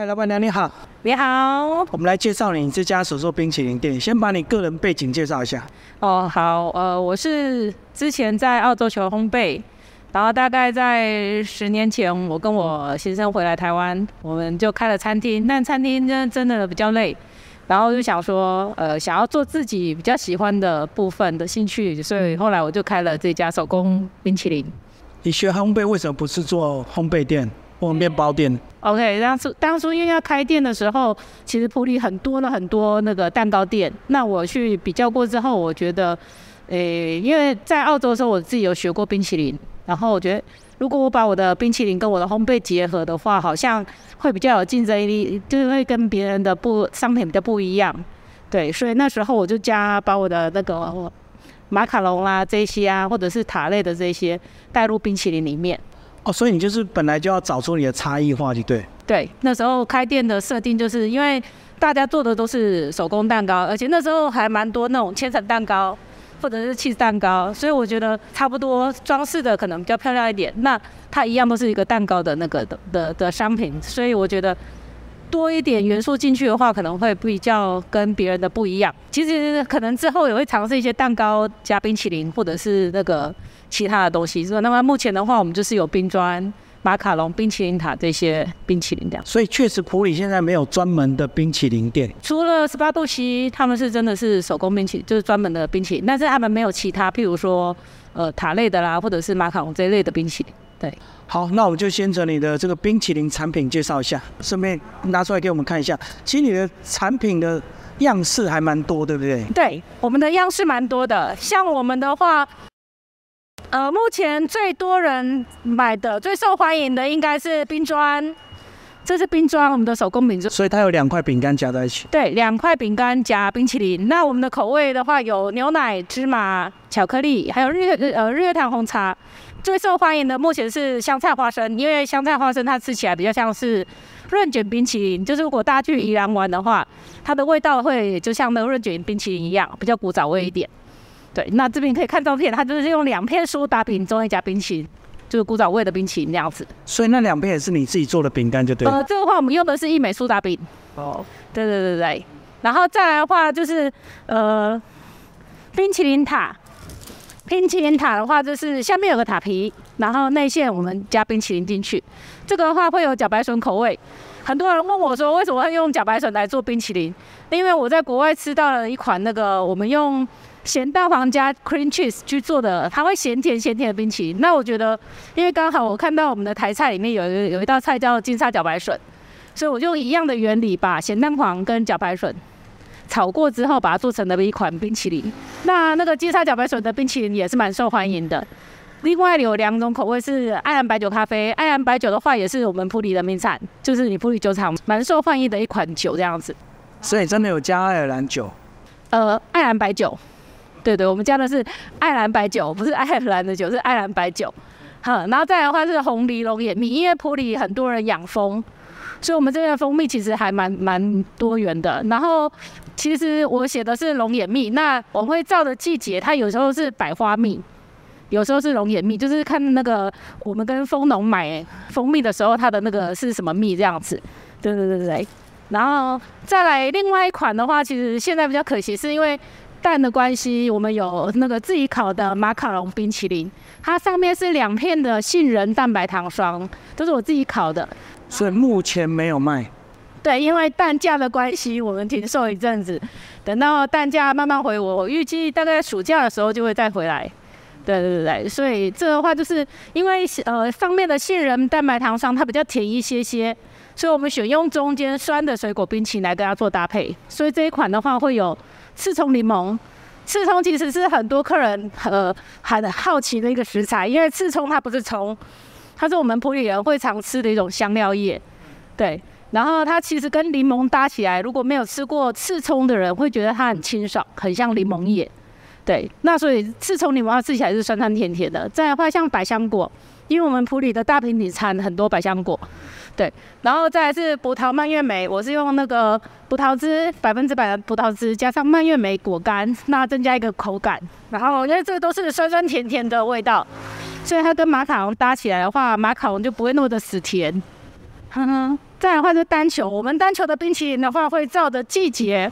嗨，老板娘你好，你好。我们来介绍你这家手做冰淇淋店，先把你个人背景介绍一下。哦，好，呃，我是之前在澳洲学烘焙，然后大概在十年前，我跟我先生回来台湾，我们就开了餐厅。但餐厅真真的比较累，然后就想说，呃，想要做自己比较喜欢的部分的兴趣，所以后来我就开了这家手工冰淇淋。你学烘焙为什么不是做烘焙店？或面包店，OK，当初当初因为要开店的时候，其实普里很多了很多那个蛋糕店。那我去比较过之后，我觉得，诶，因为在澳洲的时候，我自己有学过冰淇淋，然后我觉得，如果我把我的冰淇淋跟我的烘焙结合的话，好像会比较有竞争力，就会跟别人的不商品比较不一样。对，所以那时候我就加把我的那个马卡龙啊这些啊，或者是塔类的这些带入冰淇淋里面。哦，所以你就是本来就要找出你的差异化，就对。对，那时候开店的设定就是因为大家做的都是手工蛋糕，而且那时候还蛮多那种千层蛋糕或者是戚风蛋糕，所以我觉得差不多装饰的可能比较漂亮一点。那它一样都是一个蛋糕的那个的的的商品，所以我觉得多一点元素进去的话，可能会比较跟别人的不一样。其实可能之后也会尝试一些蛋糕加冰淇淋，或者是那个。其他的东西是吧？那么目前的话，我们就是有冰砖、马卡龙、冰淇淋塔这些冰淇淋这样。所以确实，普里现在没有专门的冰淇淋店，除了十八度 C，他们是真的是手工冰淇淋，就是专门的冰淇淋。但是他们没有其他，譬如说呃塔类的啦，或者是马卡龙这一类的冰淇淋。对，好，那我们就先整你的这个冰淇淋产品介绍一下，顺便拿出来给我们看一下。其实你的产品的样式还蛮多，对不对？对，我们的样式蛮多的，像我们的话。呃，目前最多人买的、最受欢迎的应该是冰砖，这是冰砖，我们的手工饼。所以它有两块饼干夹在一起。对，两块饼干夹冰淇淋。那我们的口味的话，有牛奶、芝麻、巧克力，还有日日呃日月潭红茶。最受欢迎的目前是香菜花生，因为香菜花生它吃起来比较像是润卷冰淇淋，就是如果大家去宜兰玩的话，它的味道会就像那个润卷冰淇淋一样，比较古早味一点。对，那这边可以看照片，它就是用两片苏打饼中一加冰淇淋，就是古早味的冰淇淋那样子。所以那两片也是你自己做的饼干，就对了。呃，这个话我们用的是一美苏打饼。哦，对对对对。然后再来的话就是呃冰淇淋塔，冰淇淋塔的话就是下面有个塔皮，然后内馅我们加冰淇淋进去。这个的话会有茭白笋口味。很多人问我说，为什么会用茭白笋来做冰淇淋？因为我在国外吃到了一款那个我们用。咸蛋黄加 cream cheese 去做的，它会咸甜咸甜的冰淇淋。那我觉得，因为刚好我看到我们的台菜里面有一有一道菜叫金沙茭白笋，所以我就一样的原理把咸蛋黄跟茭白笋炒过之后，把它做成了一款冰淇淋。那那个金沙茭白笋的冰淇淋也是蛮受欢迎的。另外有两种口味是爱尔兰白酒咖啡，爱尔兰白酒的话也是我们普里的名产，就是你普里酒厂蛮受欢迎的一款酒这样子。所以真的有加爱尔兰酒？呃，爱尔兰白酒。对对，我们加的是爱尔兰白酒，不是爱尔兰的酒，是爱尔兰白酒。好，然后再来的话是红梨龙眼蜜，因为普里很多人养蜂，所以我们这边的蜂蜜其实还蛮蛮多元的。然后其实我写的是龙眼蜜，那我会照的季节，它有时候是百花蜜，有时候是龙眼蜜，就是看那个我们跟蜂农买蜂蜜的时候，它的那个是什么蜜这样子。对对对对，然后再来另外一款的话，其实现在比较可惜，是因为。蛋的关系，我们有那个自己烤的马卡龙冰淇淋，它上面是两片的杏仁蛋白糖霜，都是我自己烤的。所以目前没有卖。对，因为蛋价的关系，我们停售一阵子，等到蛋价慢慢回，我预计大概暑假的时候就会再回来。对对对对，所以这个话就是因为呃上面的杏仁蛋白糖霜它比较甜一些些，所以我们选用中间酸的水果冰淇淋来跟它做搭配，所以这一款的话会有。刺葱柠檬，刺葱其实是很多客人呃很好奇的一个食材，因为刺葱它不是葱，它是我们普里人会常吃的一种香料叶，对。然后它其实跟柠檬搭起来，如果没有吃过刺葱的人，会觉得它很清爽，很像柠檬叶，对。那所以刺葱柠檬它吃起来是酸酸甜甜的。再的话像百香果，因为我们普里的大平底餐很多百香果。对，然后再来是葡萄蔓越莓，我是用那个葡萄汁百分之百的葡萄汁，加上蔓越莓果干，那增加一个口感。然后因为这个都是酸酸甜甜的味道，所以它跟马卡龙搭起来的话，马卡龙就不会那么的死甜。哼哼，再来的话就单球，我们单球的冰淇淋的话会照着季节。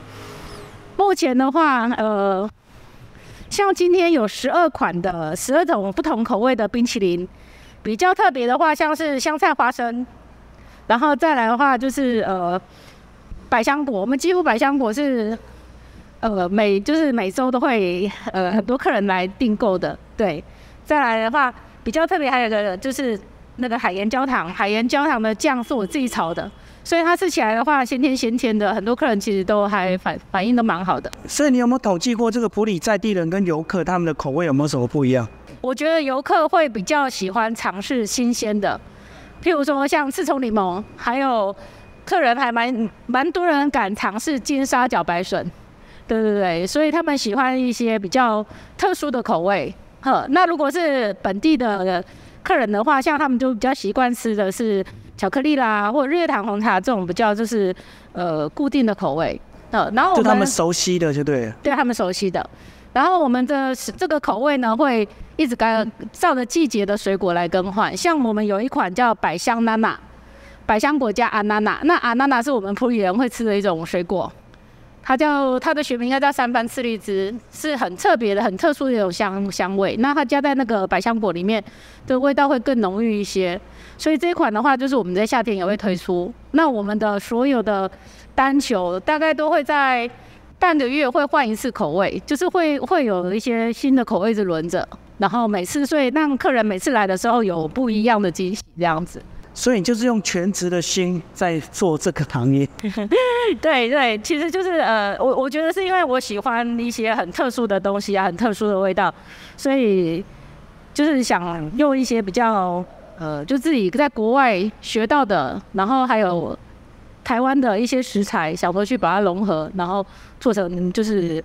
目前的话，呃，像今天有十二款的十二种不同口味的冰淇淋，比较特别的话，像是香菜花生，然后再来的话就是呃百香果，我们几乎百香果是呃每就是每周都会呃很多客人来订购的，对。再来的话比较特别还有个就是那个海盐焦糖，海盐焦糖的酱是我自己炒的。所以它吃起来的话，鲜甜鲜甜的，很多客人其实都还反反应都蛮好的。所以你有没有统计过这个普里在地人跟游客他们的口味有没有什么不一样？我觉得游客会比较喜欢尝试新鲜的，譬如说像刺葱柠檬，还有客人还蛮蛮多人敢尝试金沙茭白笋，对对对，所以他们喜欢一些比较特殊的口味。呵，那如果是本地的客人的话，像他们就比较习惯吃的是。巧克力啦，或者日月潭红茶这种比较就是呃固定的口味，呃，然后就他们熟悉的就对，对他们熟悉的。然后我们的这个口味呢，会一直跟照着季节的水果来更换。像我们有一款叫百香娜娜，百香果加阿娜娜，那阿娜娜是我们普里人会吃的一种水果。它叫它的学名应该叫三番次荔枝，是很特别的、很特殊的一种香香味。那它加在那个百香果里面的味道会更浓郁一些。所以这一款的话，就是我们在夏天也会推出。那我们的所有的单球大概都会在半个月会换一次口味，就是会会有一些新的口味子轮着，然后每次所以让客人每次来的时候有不一样的惊喜这样子。所以你就是用全职的心在做这个行业。对对，其实就是呃，我我觉得是因为我喜欢一些很特殊的东西啊，很特殊的味道，所以就是想用一些比较呃，就自己在国外学到的，然后还有台湾的一些食材，想说去把它融合，然后做成就是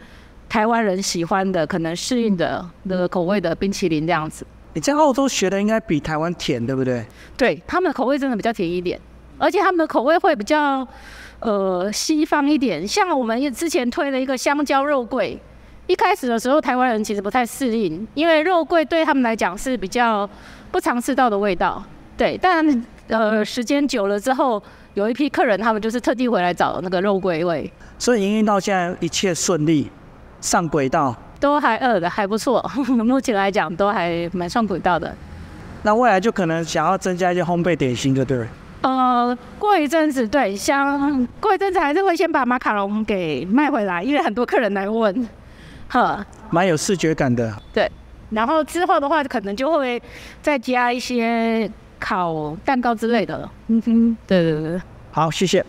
台湾人喜欢的、可能适应的那个口味的冰淇淋这样子。你在澳洲学的应该比台湾甜，对不对？对，他们的口味真的比较甜一点，而且他们的口味会比较呃西方一点。像我们之前推了一个香蕉肉桂，一开始的时候台湾人其实不太适应，因为肉桂对他们来讲是比较不常吃到的味道。对，但呃时间久了之后，有一批客人他们就是特地回来找那个肉桂味。所以营运到现在一切顺利，上轨道。都还饿的还不错，目前来讲都还蛮上轨道的。那未来就可能想要增加一些烘焙点心，对不对？呃，过一阵子对，像过一阵子还是会先把马卡龙给卖回来，因为很多客人来问，呵，蛮有视觉感的。对，然后之后的话可能就会再加一些烤蛋糕之类的。嗯哼，对对对。好，谢谢。